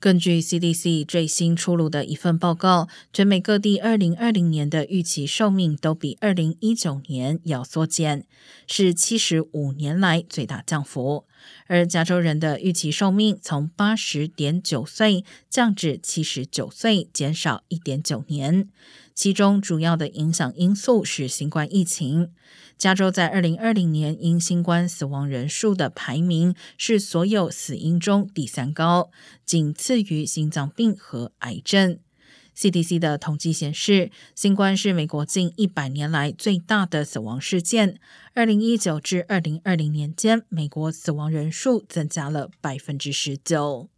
根据 CDC 最新出炉的一份报告，全美各地2020年的预期寿命都比2019年要缩减，是75年来最大降幅。而加州人的预期寿命从80.9岁降至79岁，减少1.9年。其中主要的影响因素是新冠疫情。加州在二零二零年因新冠死亡人数的排名是所有死因中第三高，仅次次于心脏病和癌症。CDC 的统计显示，新冠是美国近一百年来最大的死亡事件。二零一九至二零二零年间，美国死亡人数增加了百分之十九。